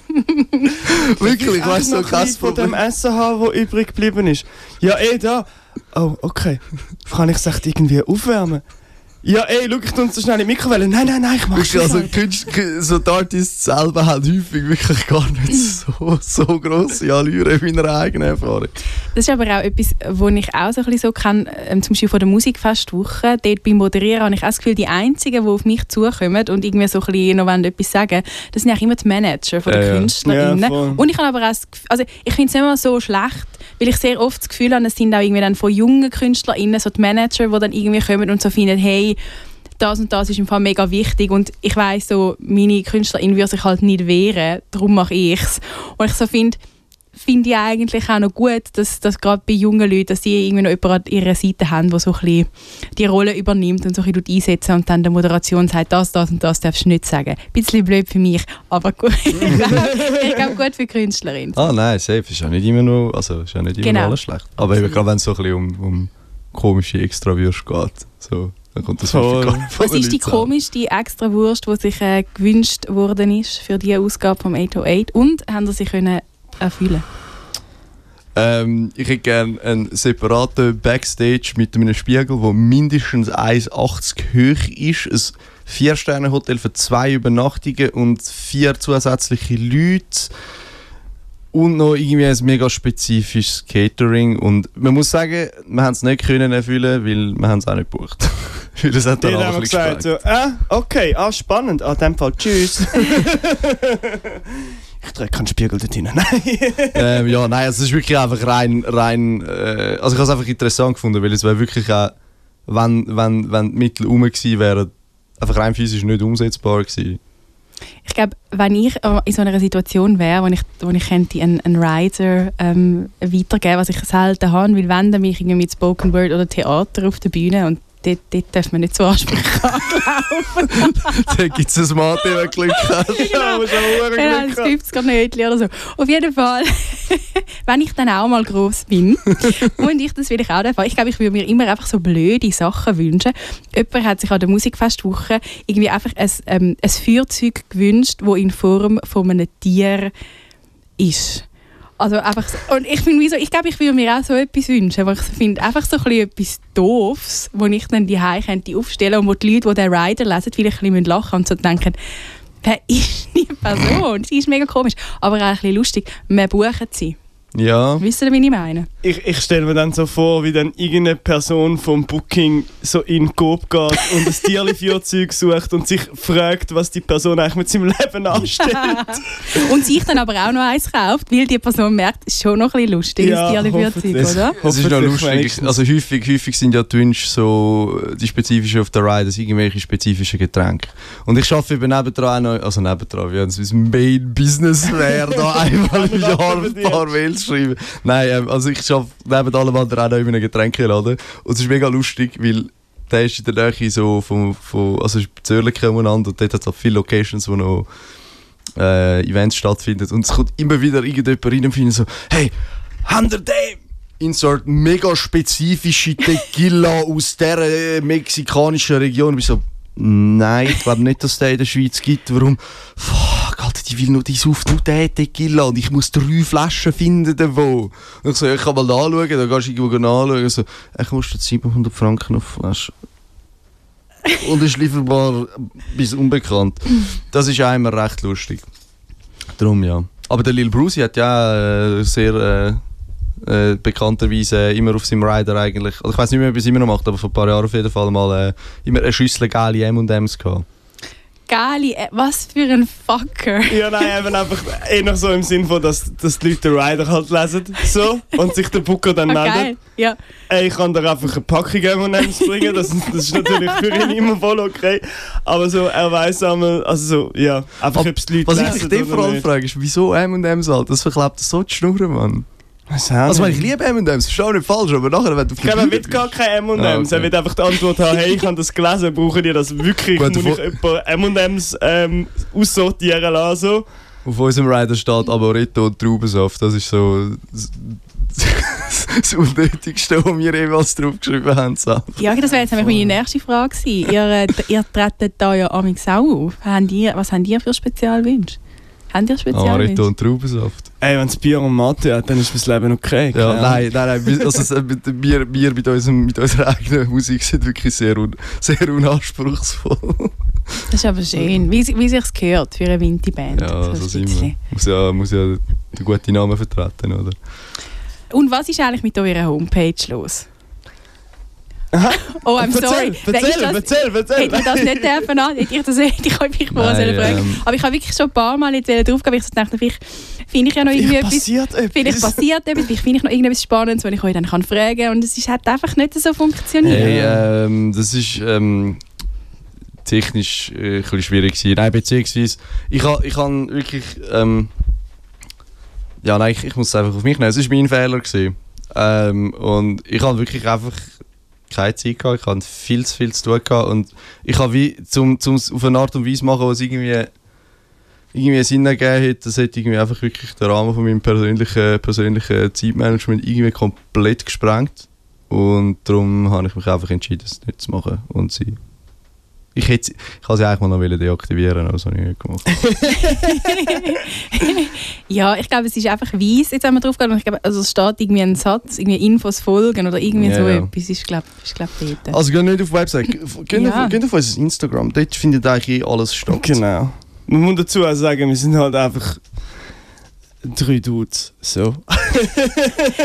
Wirklich, ich weiss noch ein von dem. Essen haben, das übrig geblieben ist. Ja, eh da. Oh, okay. Kann ich es echt irgendwie aufwärmen? Ja, ey, schau, ich tue so schnell in die Mikrowelle. Nein, nein, nein, ich mach's Wirklich, also nicht. Künstler, so die Artists selber haben häufig wirklich gar nicht so, so grosse Allüre in meiner eigenen Erfahrung. Das ist aber auch etwas, was ich auch so ein bisschen so kenne, ähm, zum Beispiel von der Musikfestwoche. Dort beim Moderieren habe ich auch das Gefühl, die Einzigen, die auf mich zukommen und irgendwie so ein bisschen noch wollen etwas sagen das sind eigentlich immer die Manager von den Ja. KünstlerInnen. Ja, und ich habe aber auch das Gefühl, also ich finde es nicht mal so schlecht, weil ich sehr oft das Gefühl habe, es sind auch irgendwie dann von jungen KünstlerInnen so die Manager, die dann irgendwie kommen und so finden, hey, das und das ist im Fall mega wichtig und ich weiß so, meine Künstlerin würde sich halt nicht wehren, darum mache ich es. Und ich so finde, finde ich eigentlich auch noch gut, dass, dass gerade bei jungen Leuten, dass sie irgendwie noch jemanden an ihrer Seite haben, der so ein bisschen die Rolle übernimmt und so ein bisschen einsetzen und dann der Moderation sagt, das, das und das darfst du nicht sagen. Ein bisschen blöd für mich, aber gut. ich glaube, gut für Künstlerin. Ah nein, safe, ist ja nicht immer nur, also ist ja nicht immer Genau. alles schlecht. Aber eben gerade wenn es so ein bisschen um, um komische Extrawürste geht, so, dann kommt das von Was ist die komischste extra Wurst, die sich äh, gewünscht worden ist für diese Ausgabe vom 808 und haben sie sich können erfüllen Ähm, ich hätte gerne einen separaten Backstage mit einem Spiegel, der mindestens 1,80 hoch ist. Ein Vier-Sterne-Hotel für zwei Übernachtungen und vier zusätzliche Leute. Und noch irgendwie ein mega spezifisches Catering. Und man muss sagen, wir haben es nicht können erfüllen, weil wir haben es auch nicht gebucht. weil es hat dann haben alles gesagt, so, ah, okay, ah, spannend. Ah, in dem Fall, tschüss. ich trage keinen Spiegel dort hinein. Nein. ähm, ja, nein, es ist wirklich einfach rein, rein äh, also ich habe es einfach interessant gefunden, weil es wäre wirklich auch, wenn, wenn, wenn die Mittel rum gewesen wären, einfach rein physisch nicht umsetzbar gewesen. Ich glaube, wenn ich äh, in so einer Situation wäre, wo ich, wo ich könnte einen, einen Rider ähm, weitergeben, was ich selten habe, weil wenn, dann bin ich irgendwie mit Spoken Word oder Theater auf der Bühne und dort, dort darf man nicht so ansprechen anlaufen. da gibt es ein wenn du Glück schon Genau, verdammt das gibt es gar nicht oder so. Auf jeden Fall, wenn ich dann auch mal groß bin und ich das will ich auch erfahren, ich glaube, ich würde mir immer einfach so blöde Sachen wünschen. Jemand hat sich an der Musikfestwoche irgendwie einfach ein, ähm, ein Feuerzeug gewünscht, das in Form von einem Tier ist. Also einfach so, und ich finde, wieso, ich glaube, ich würde mir auch so etwas wünschen, aber ich finde einfach so ein etwas Doofs, wo ich dann die könnte aufstellen und wo die Leute, die den Rider lesen, vielleicht ein bisschen lachen und so denken, wer ist die Person? Sie ist mega komisch, aber auch ein bisschen lustig. Wir buchen sie. Ja, Wisst ihr, wie ich meine? Ich, ich stelle mir dann so vor, wie dann irgendeine Person vom Booking so in den Coop geht und ein Tierli-Feuerzeug sucht und sich fragt, was die Person eigentlich mit seinem Leben anstellt. und sich dann aber auch noch eins kauft, weil die Person merkt, es ist schon noch ein bisschen lustig, Ja, das Tierli-Führzeug, oder? es ist noch lustig. Also häufig, häufig sind ja die Wünsche so, äh, die spezifischen auf der Riders, irgendwelche spezifischen Getränke. Und ich arbeite eben nebendran auch noch, also nebendran, wie es mein Main Business wäre, da einmal im Jahr ein paar Mails schreiben. Nein, ähm, also ich arbeite neben allem anderen auch noch in einem Getränkeladen. Und es ist mega lustig, weil der ist in der Nähe so von, von also ist Zürich umeinander und dort hat es auch viele Locations, wo noch äh, Events stattfinden. Und es kommt immer wieder irgendjemand rein und findet so, hey, habt ihr den? Insert mega spezifische Tequila aus dieser äh, mexikanischen Region. Ich bin so, nein, ich glaube nicht, dass den in der Schweiz gibt. Warum? Fuck, Alter, die will nur, die sauft nur den Tequila und ich muss drei Flaschen finden davon. Und ich so, ich kann mal nachschauen, dann gehst du irgendwo nachschauen. So, ich kostet 700 Franken auf Flasche. und ist lieferbar bis unbekannt. Das ist einmal recht lustig. Darum ja. Aber der Lil Brucey hat ja äh, sehr äh, äh, bekannterweise immer auf seinem Rider eigentlich, also ich weiß nicht mehr, ob er es immer noch macht, aber vor ein paar Jahren auf jeden Fall mal äh, immer eine Schüssel geile M&M's gehabt. Gali, äh, was für ein Fucker. Ja, nein, eben einfach eher so im Sinn von, dass, dass die Leute den Rider halt lesen so, und sich der Booker dann Ah, meldet. Ja. Ey, ich kann dir einfach eine Packung M&M's bringen, das, das ist natürlich für ihn immer voll okay. Aber so, er weiß einmal, also so, ja, einfach ob es die Leute Was ich dich vor allem frage, ist, wieso M&M's halt? Das verklebt so die Schnurren, Mann. Also ich, meine, ich liebe M&M's, ist auch nicht falsch, aber nachher, wenn du auf er Bühne will bist- gar kein M&M's. Ah, okay. Er will einfach die Antwort haben, hey, ich habe das gelesen, brauche ich das wirklich? Gut, Muss ich jemanden M&M's ähm, aussortieren lassen? So? Auf unserem Rider steht Amoretto und Traubensaft. Das ist so das, Unnötigste, was wir jemals draufgeschrieben haben. So. Ja, das wäre jetzt nämlich meine nächste Frage gewesen. Ihr, äh, ihr tretet da ja amix auch auf. Habt ihr, was habt ihr für Spezialwünsche? Habt ihr Amaretto Spezialwünsche? und Traubensaft. Ey, wenn es Bier und Mathe hat, dann ist mein Leben okay. Ja, nein, nein, nein. wir- Also, es- mit- wir, wir mit, unserem, mit unserer eigenen Musik sind wirklich sehr, un, sehr unanspruchsvoll. Das ist aber schön, wie, wie sich gehört für eine Winterband. Ja, So so sind wir. Muss ja, muss ja den guten Namen vertreten, oder? Und was ist eigentlich mit eurer Homepage los? Oh, I'm Erzähl, sorry. Erzähl, das- erzähl, erzähl. Hätte ich das nicht dürfen? Hätte ich das hätte ich euch vorher Nein, fragen ähm, Aber ich habe wirklich schon ein paar Mal jetzt drauf gehabt, weil ich dachte, vielleicht finde ich ja noch irgendwie etwas. passiert etwas. Vielleicht passiert etwas, vielleicht finde ich noch irgendetwas Spannendes, was ich euch dann kann fragen kann. Und es hat einfach nicht so funktioniert. Hey, ähm, das ist ähm, technisch äh, ein schwierig gewesen. Nein, beziehungsweise, ich habe ich han wirklich, ähm, ja nein, ich, ich muss es einfach auf mich nehmen. Es war mein Fehler. Gewesen. Ähm, und ich habe wirklich einfach keine Zeit gehabt. Ich hatte viel zu viel zu tun gehabt. Und ich habe wie, zum, zum auf eine Art und Weise machen, was irgendwie irgendwie Sinn ergeben hat, das hat irgendwie einfach wirklich den Rahmen von meinem persönlichen, persönlichen Zeitmanagement irgendwie komplett gesprengt. Und darum habe ich mich einfach entschieden, es nicht zu machen. Und sie. Ich, hätte, sie- ich sie eigentlich mal noch wollen deaktivieren, aber das habe ich nicht gemacht. Ja, ich glaube, es ist einfach weiss, jetzt haben wir drauf und ich glaube, also es steht irgendwie ein Satz, irgendwie Infos folgen oder irgendwie Ja, so ja. etwas, ist glaube ich, glaub, dort. Also geht nicht auf die Website, geht, Ja. auf, geht auf unser Instagram, dort findet eigentlich eh alles statt. Genau. Man muss dazu auch sagen, wir sind halt einfach drei Dudes. So.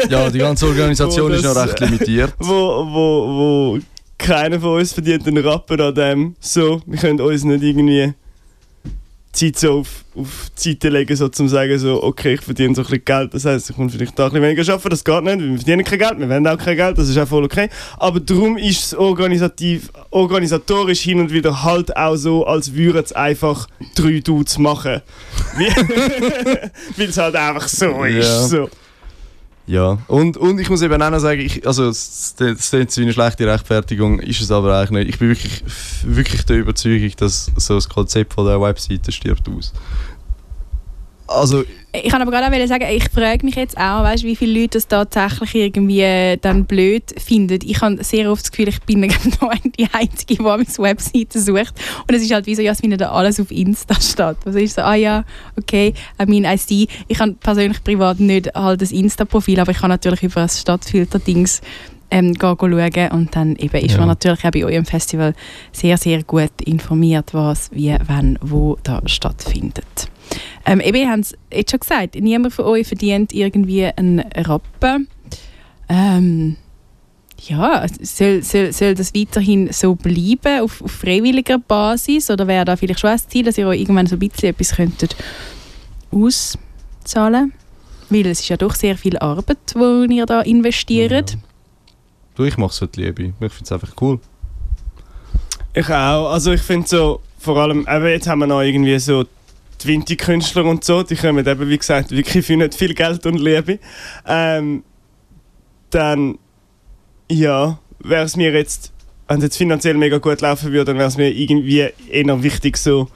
Ja, die ganze Organisation Wo ist noch das- recht limitiert. wo, wo, wo keiner von uns verdient einen Rapper an dem. So, wir können uns nicht irgendwie Zeit so auf, auf die Seite legen, so zum sagen, so, okay, ich verdiene so ein bisschen Geld. Das heisst, ich muss vielleicht da ein bisschen weniger arbeiten. Das geht nicht, wir verdienen kein Geld, wir wollen auch kein Geld, das ist auch voll okay. Aber darum ist es organisativ, organisatorisch hin und wieder halt auch so, als würden es einfach drei Dudes machen. Weil es halt einfach so ist. Ja. So. Ja, und, und ich muss eben auch noch sagen, ich, also es klingt wie eine schlechte Rechtfertigung, ist es aber eigentlich nicht. Ich bin wirklich, wirklich der Überzeugung, dass so das Konzept von der Webseite stirbt aus. Also, Ich kann aber gerade auch sagen, ich frage mich jetzt auch, weißt, wie viele Leute das tatsächlich irgendwie äh, dann blöd finden. Ich habe sehr oft das Gefühl, ich bin noch die Einzige, die meine Webseite sucht. Und es ist halt wie so, ja, es findet alles auf Insta statt. Also ist so, ah ja, okay, I mean, I see. Ich habe persönlich privat nicht halt das Insta-Profil, aber ich kann natürlich über das Stadtfilter-Dings ähm, gehen schauen und dann eben ist Ja. man natürlich auch bei eurem Festival sehr, sehr gut informiert, was, wie, wann, wo da stattfindet. Ähm, eben, ihr habt es jetzt schon gesagt, niemand von euch verdient irgendwie einen Rappen. Ähm, ja, soll, soll, soll das weiterhin so bleiben, auf, auf freiwilliger Basis? Oder wäre da vielleicht schon ein Ziel, dass ihr euch irgendwann so ein bisschen etwas könntet auszahlen Weil es ist ja doch sehr viel Arbeit, die ihr da investiert. du, ich mache es für die Liebe. Ich finde es einfach cool. Ich auch. Also ich finde so, vor allem, eben jetzt haben wir noch irgendwie so die Winti-Künstler und so, die kommen eben, wie gesagt, wirklich für nicht viel Geld und Liebe. Ähm, dann, ja, wäre es mir jetzt, wenn es jetzt finanziell mega gut laufen würde, dann wäre es mir irgendwie eher wichtig so,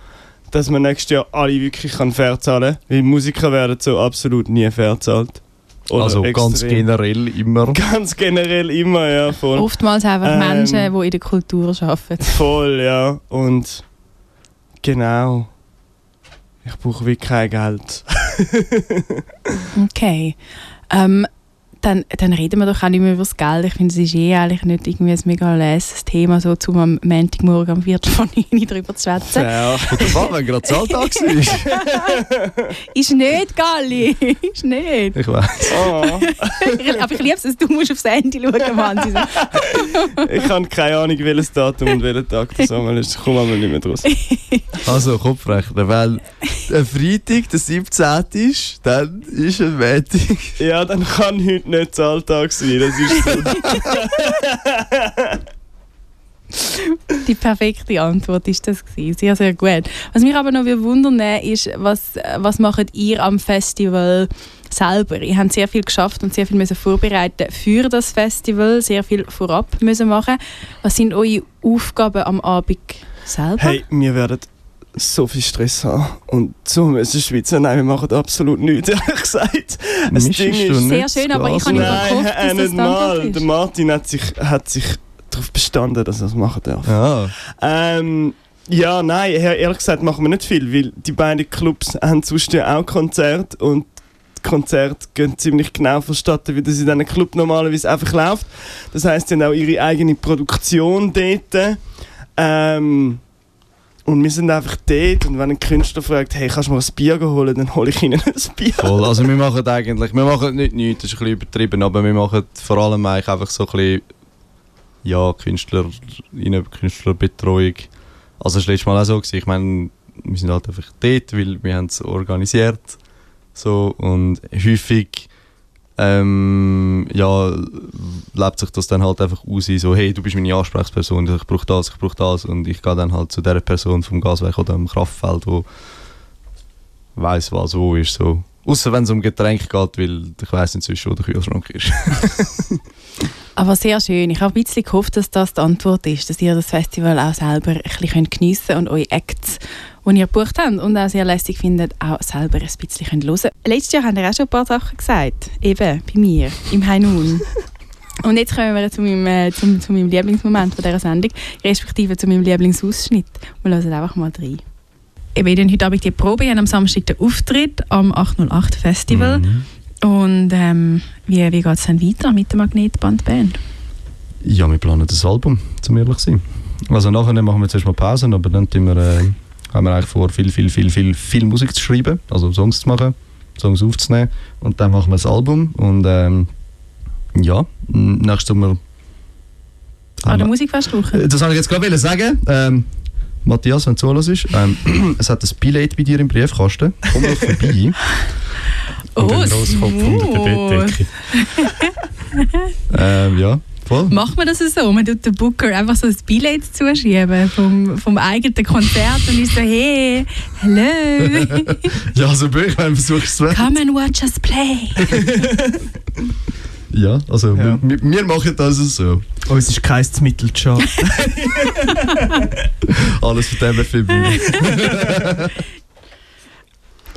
dass man nächstes Jahr alle wirklich kann fair zahlen kann. Weil Musiker werden so absolut nie fair zahlt. Oder also ganz extrem. generell immer. Ganz generell immer, ja, voll. Oftmals einfach Ähm. Menschen, die in der Kultur arbeiten. Voll, ja. Und genau. Ich brauche wirklich kein Geld. Okay. Ähm, dann, dann reden wir doch auch nicht mehr über das Geld. Ich finde, es ist eh eigentlich nicht irgendwie ein mega lässiges Thema, so zum am Montagmorgen am Viertel von 9 darüber zu schwätzen. Ja. Und war, wenn gerade Zahltag war. Ist nicht, Galli. ist nicht. Ich weiß. Oh, Aber ich liebe es, dass du musst aufs Handy schauen Mann. ich habe keine Ahnung, welches Datum und welcher Tag das einmal ist. Ich komme einmal nicht mehr draus. Also, Kopfrechnen. Wenn ein Freitag der 17. ist, dann ist ein Montag. Ja, dann kann heute nicht Zahltag sein. Das ist so. Die perfekte Antwort ist das gewesen. Sehr, sehr gut. Was mich aber noch wundern ist, was, was macht ihr am Festival selber? Ihr habt sehr viel geschafft und sehr viel müssen vorbereiten für das Festival, sehr viel vorab müssen machen. Was sind eure Aufgaben am Abend selber? Hey, wir werden so viel Stress habe und so müssen schwitzen. Nein, wir machen absolut nichts, ehrlich gesagt. Das Mischst Ding ist, nicht Sehr schön, aber ich das habe nicht gehofft, Nein, dass äh, das mal. Der Martin hat sich, hat sich darauf bestanden, dass er es machen darf. Ja. Ähm, ja, nein, ehr- ehrlich gesagt machen wir nicht viel, weil die beiden Clubs haben sonst ja auch Konzerte und die Konzerte gehen ziemlich genau verstatten, wie das in diesem Club normalerweise einfach läuft. Das heisst, sie haben auch ihre eigene Produktion dort. Ähm, und wir sind einfach dort und wenn ein Künstler fragt, hey, kannst du mir ein Bier holen, dann hole ich ihnen ein Bier. Voll. Also wir machen eigentlich, wir machen nicht nichts, das ist ein bisschen übertrieben, aber wir machen vor allem eigentlich einfach so ein bisschen, ja, Künstler, Künstlerbetreuung. Also das war letztes Mal auch so, gewesen. ich meine, wir sind halt einfach dort, weil wir haben es organisiert, so, und häufig, ähm, ja, lebt sich das dann halt einfach aus, so, hey, du bist meine Ansprechperson, ich brauche das, ich brauche das, und ich gehe dann halt zu der Person vom Gaswerk oder am Kraftfeld, wo weiß was wo ist so. Außer wenn es um Getränke geht, weil ich weiß inzwischen, wo der Kühlschrank ist. Aber sehr schön. Ich habe ein bisschen gehofft, dass das die Antwort ist, dass ihr das Festival auch selber ein bisschen geniessen könnt und eure Acts, die ihr gebucht habt und auch sehr lässig findet, auch selber ein bisschen könnt hören Letztes Jahr haben ihr auch schon ein paar Sachen gesagt. Eben, bei mir, im Hainun. Und jetzt kommen wir zu meinem, äh, zum, zu meinem Lieblingsmoment von dieser Sendung, respektive zu meinem Lieblingsausschnitt. Wir hören einfach mal rein. Eben, wir haben heute Abend die Probe, haben am Samstag den Auftritt am 808 Festival. Mhm. Und ähm, wie, wie geht es dann weiter mit der Magnetbandband? Ja, wir planen das Album, zum ehrlich zu sein. Also nachher machen wir zuerst mal Pausen, aber dann tun wir, äh, haben wir eigentlich vor, viel, viel, viel, viel, viel Musik zu schreiben, also Songs zu machen, Songs aufzunehmen und dann machen wir das Album und ähm, ja, nächstes Sommer... Ah, der Musikfestwoche? Das wollte ich jetzt gerade sagen. Ähm, Matthias, wenn du zuhörst, ähm, es hat ein Billett bei dir im Briefkasten. Komm doch vorbei. Und Oh, ein Rosskopf unter der. Bettdecke. ähm, ja, voll. Macht man das so? Man tut den Booker einfach so ein Billett zuschieben vom, vom eigenen Konzert und ist so, hey, hello, Ja, also ich meine, versuchst es come and watch us play. Ja, also Ja. Wir, wir machen das so. Uns ist kein Mittel zu. Alles von dem FIB.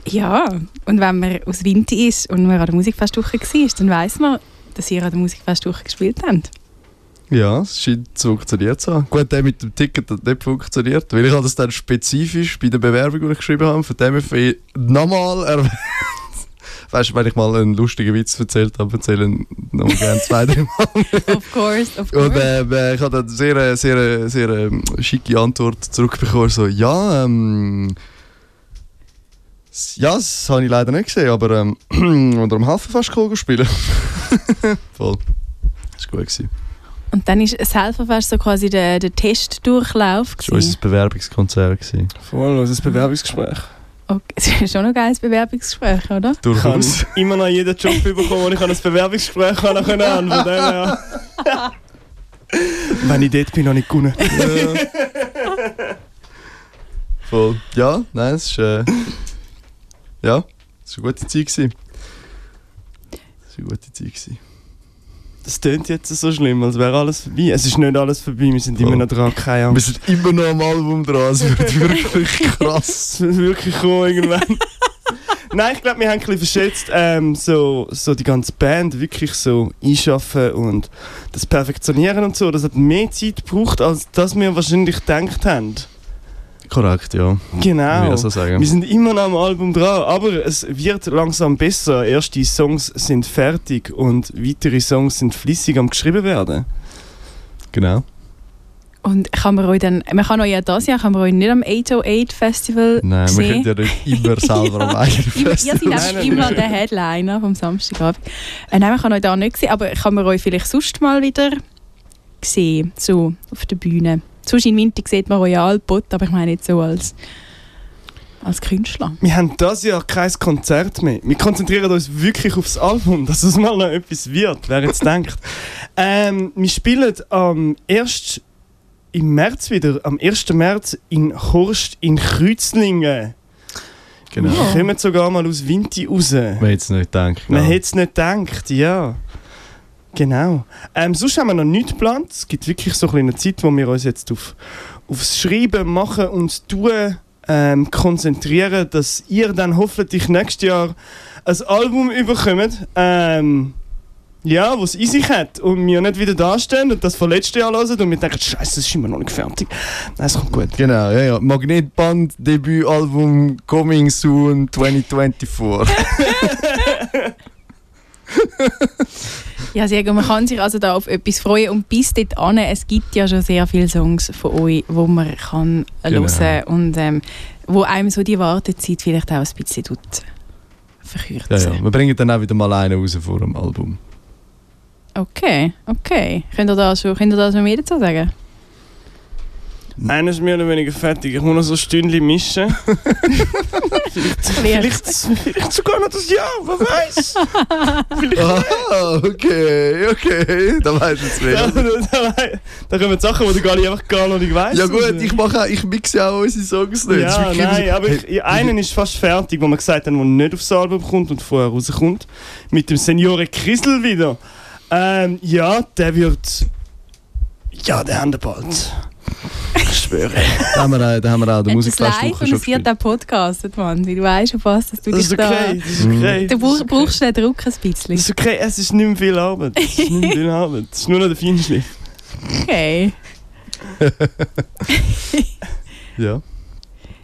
Ja, und wenn man aus Winti ist und man an der Musikfestwoche war, dann weiss man, dass ihr an der Musikfestwoche gespielt habt. Ja, es scheint zu funktioniert zu haben. Gut, der mit dem Ticket hat nicht funktioniert, weil ich das dann spezifisch bei der Bewerbung, die ich geschrieben habe, von dem FI nochmal erwähnt. Weißt du, wenn ich mal einen lustigen Witz erzählt habe, erzähle ich ihn noch gerne zwei, drei Mal. Of course, of Und course. ähm, äh, ich habe dann sehr, sehr, sehr ähm, schicke Antwort zurückbekommen, so, ja, ähm, ja, das habe ich leider nicht gesehen, aber ähm, unter dem Hafenfest gekommen spielen. Voll. Das war gut. Gewesen. Und dann ist Selferfest so quasi der, der Testdurchlauf. Das war unser Bewerbungskonzert. Gewesen. Voll, unser Bewerbungsgespräch. Okay. Es ist schon noch ein geiles Bewerbungsgespräch, oder? Ich habe Durchaus. immer noch jeden Job bekommen, wo ich an ein Bewerbungsgespräch kann können an. Von dem her. Wenn ich dort bin, noch nicht gewonnen. Ja. Voll. Ja, nein, es ist. Äh, ja, es war eine gute Zeit. Gewesen. Es war eine gute Zeit. Gewesen. Das klingt jetzt so schlimm, als wäre alles vorbei. Es ist nicht alles vorbei, wir sind immer noch dran, keine Wir Angst. sind immer noch am Album dran, es wird wirklich krass. Es wird wirklich kommen irgendwann. Nein, ich glaube, wir haben ein bisschen verschätzt, ähm, so, so die ganze Band wirklich so einschaffen und das Perfektionieren und so. Das hat mehr Zeit gebraucht, als das wir wahrscheinlich gedacht haben. Korrekt, ja. Genau. So sagen. Wir sind immer noch am Album dran, aber es wird langsam besser. Erste Songs sind fertig und weitere Songs sind flüssig am geschrieben werden. Genau. Und kann man euch dann, man kann euch ja das Jahr kann man euch nicht am 808 Festival Nein, wir sehen. können ja nicht immer selber am eigenen Immer, ihr Festival. seid immer der Headliner vom Samstagabend. Äh, nein, man kann euch da nicht sehen, aber kann man euch vielleicht sonst mal wieder sehen, so auf der Bühne. Sonst in Winter sieht man euch ja Albot, aber ich meine nicht so als, als Künstler. Wir haben das Jahr kein Konzert mehr. Wir konzentrieren uns wirklich aufs Album, dass es mal noch etwas wird, wer jetzt denkt. Ähm, wir spielen am 1. im März wieder, am 1. März in Horst in Kreuzlingen. Genau. Wir kommen sogar mal aus Winti raus. Man hätte es nicht gedacht. Man genau. hätte es nicht gedacht, ja. Genau. Ähm, sonst haben wir noch nichts geplant. Es gibt wirklich so ein eine Zeit, wo wir uns jetzt auf, aufs Schreiben, Machen und Tun ähm, konzentrieren, dass ihr dann hoffentlich nächstes Jahr ein Album überkommt. Ähm, ja, was in sich hat und wir nicht wieder dastehen und das von letztes Jahr hören und wir denken, Scheiße, das ist immer noch nicht fertig. Nein, es kommt gut. Genau, ja, ja. Magnetband, Debütalbum, Coming Soon 2024. Ja, sehr gut. Man kann sich also da auf etwas freuen. Und bis dorthin, es gibt ja schon sehr viele Songs von euch, wo man kann Genau. hören und ähm, wo einem so die Wartezeit vielleicht auch ein bisschen tut verkürzen. Ja, ja. Wir bringen dann auch wieder mal einen raus vor dem Album. Okay, okay. Könnt ihr da schon, könnt ihr da schon mehr dazu sagen? Einer ist mehr oder weniger fertig. Ich muss noch so ein Stündchen mischen. vielleicht, vielleicht sogar noch das Jahr, wer weiß. Ah, okay, okay. Da du jetzt Da, mehr. da, da kommen Sachen, die du gar nicht, einfach gar noch nicht weißt. Ja gut, ich, mache auch, ich mixe auch unsere Songs nicht. Es ist Ja, nein, so- aber ich, einen ist fast fertig, wo man gesagt hat, der nicht aufs Album kommt und vorher rauskommt. Mit dem Seniore Krisel wieder. Ähm, ja, der wird. Ja, der haben wir bald. Ich schwöre. Da haben wir auch, da haben wir auch den Es ist live Musikfestwoche und schon es wird gespielt. auch podcastet, Mann. Du weißt schon fast, dass du Das dich ist da... okay. Das ist okay. Du das ist okay. brauchst den Druck ein bisschen. Das ist okay, es ist nicht mehr viel Arbeit. Es ist nicht mehr viel Arbeit. Es ist nur noch der Feinschliff. Okay. Ja.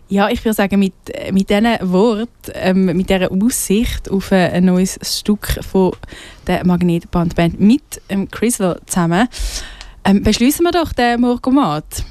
Ja, ich würde sagen, mit, mit diesen Worten, ähm, mit dieser Aussicht auf ein, neues Stück von der Magnetbandband mit ähm, Chrysler zusammen, ähm, beschließen wir doch den Morgomat.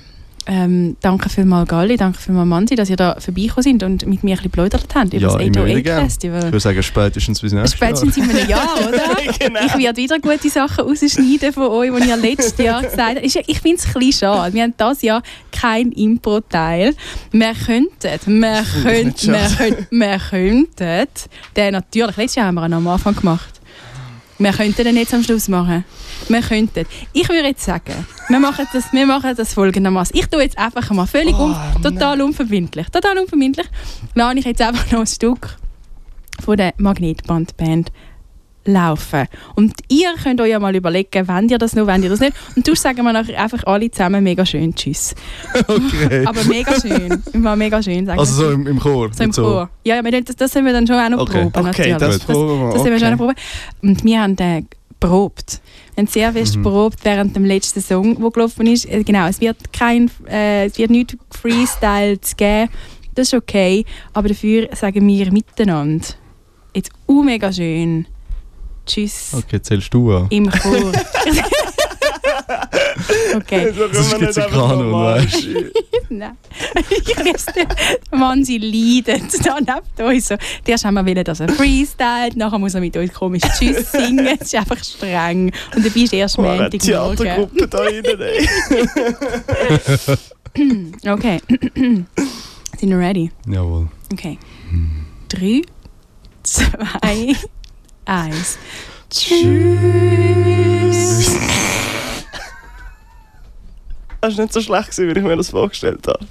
Ähm, danke vielmals Galli, danke vielmals Mansi, dass ihr da vorbeigekommen sind und mit mir ein bisschen geplaudert habt über Ja, das immer wieder 808 gern. Ich Festival. würde sagen, spätestens bis nächstes Jahr. Spätestens in einem Jahr, oder? genau. Ich werde wieder gute Sachen rausschneiden von euch, die ihr letztes Jahr gesagt habt. Ich finde es ein bisschen schade. Wir haben dieses Jahr kein Impro-Teil. Wir könnten, wir könnten, wir könnten, wir könnten, den natürlich, letztes Jahr haben wir ihn am Anfang gemacht. Wir könnten den jetzt am Schluss machen. Wir könnten. Ich würde jetzt sagen, wir machen das, wir machen das folgendermaßen. Ich tue jetzt einfach mal völlig un, total unverbindlich. Total unverbindlich. Lade ich jetzt einfach noch ein Stück von der Magnetbandband laufen. Und ihr könnt euch ja mal überlegen, wenn ihr das noch, wenn ihr das nicht. Und du sagen wir nachher einfach alle zusammen mega schön Tschüss. Okay. Aber mega schön. Immer mega schön. Sagen Also so im, im Chor. so im nicht Chor. Ja, ja wir das, das sind wir dann schon auch noch Okay. proben. Okay, natürlich. das das, das sind wir schon okay. noch proben. Und wir haben äh, geprobt. Wir haben sehr fest Mhm. während dem letzten Song, der gelaufen ist. Äh, Genau, es wird kein, äh, es wird nichts Freestyle zu geben. Das ist okay. Aber dafür sagen wir miteinander jetzt uh, mega schön Tschüss Okay, zählst du an. im Chor. okay. So Das ist können wir jetzt nicht ein einfach Kanon, weißt du? Nein. Ich weiß nicht. Mann, sie leidet da neben uns. So. Zuerst haben wir wollen, dass er freestylt, nachher muss er mit uns komisch Tschüss singen. Es ist einfach streng. Und dabei ist erst Montagmorgen. Theatergruppe da innen, ey. Okay. Sind wir ready? Jawohl. Okay. Drei, zwei, eins. Tschüss. Das war nicht so schlecht, gewesen, wie ich mir das vorgestellt habe.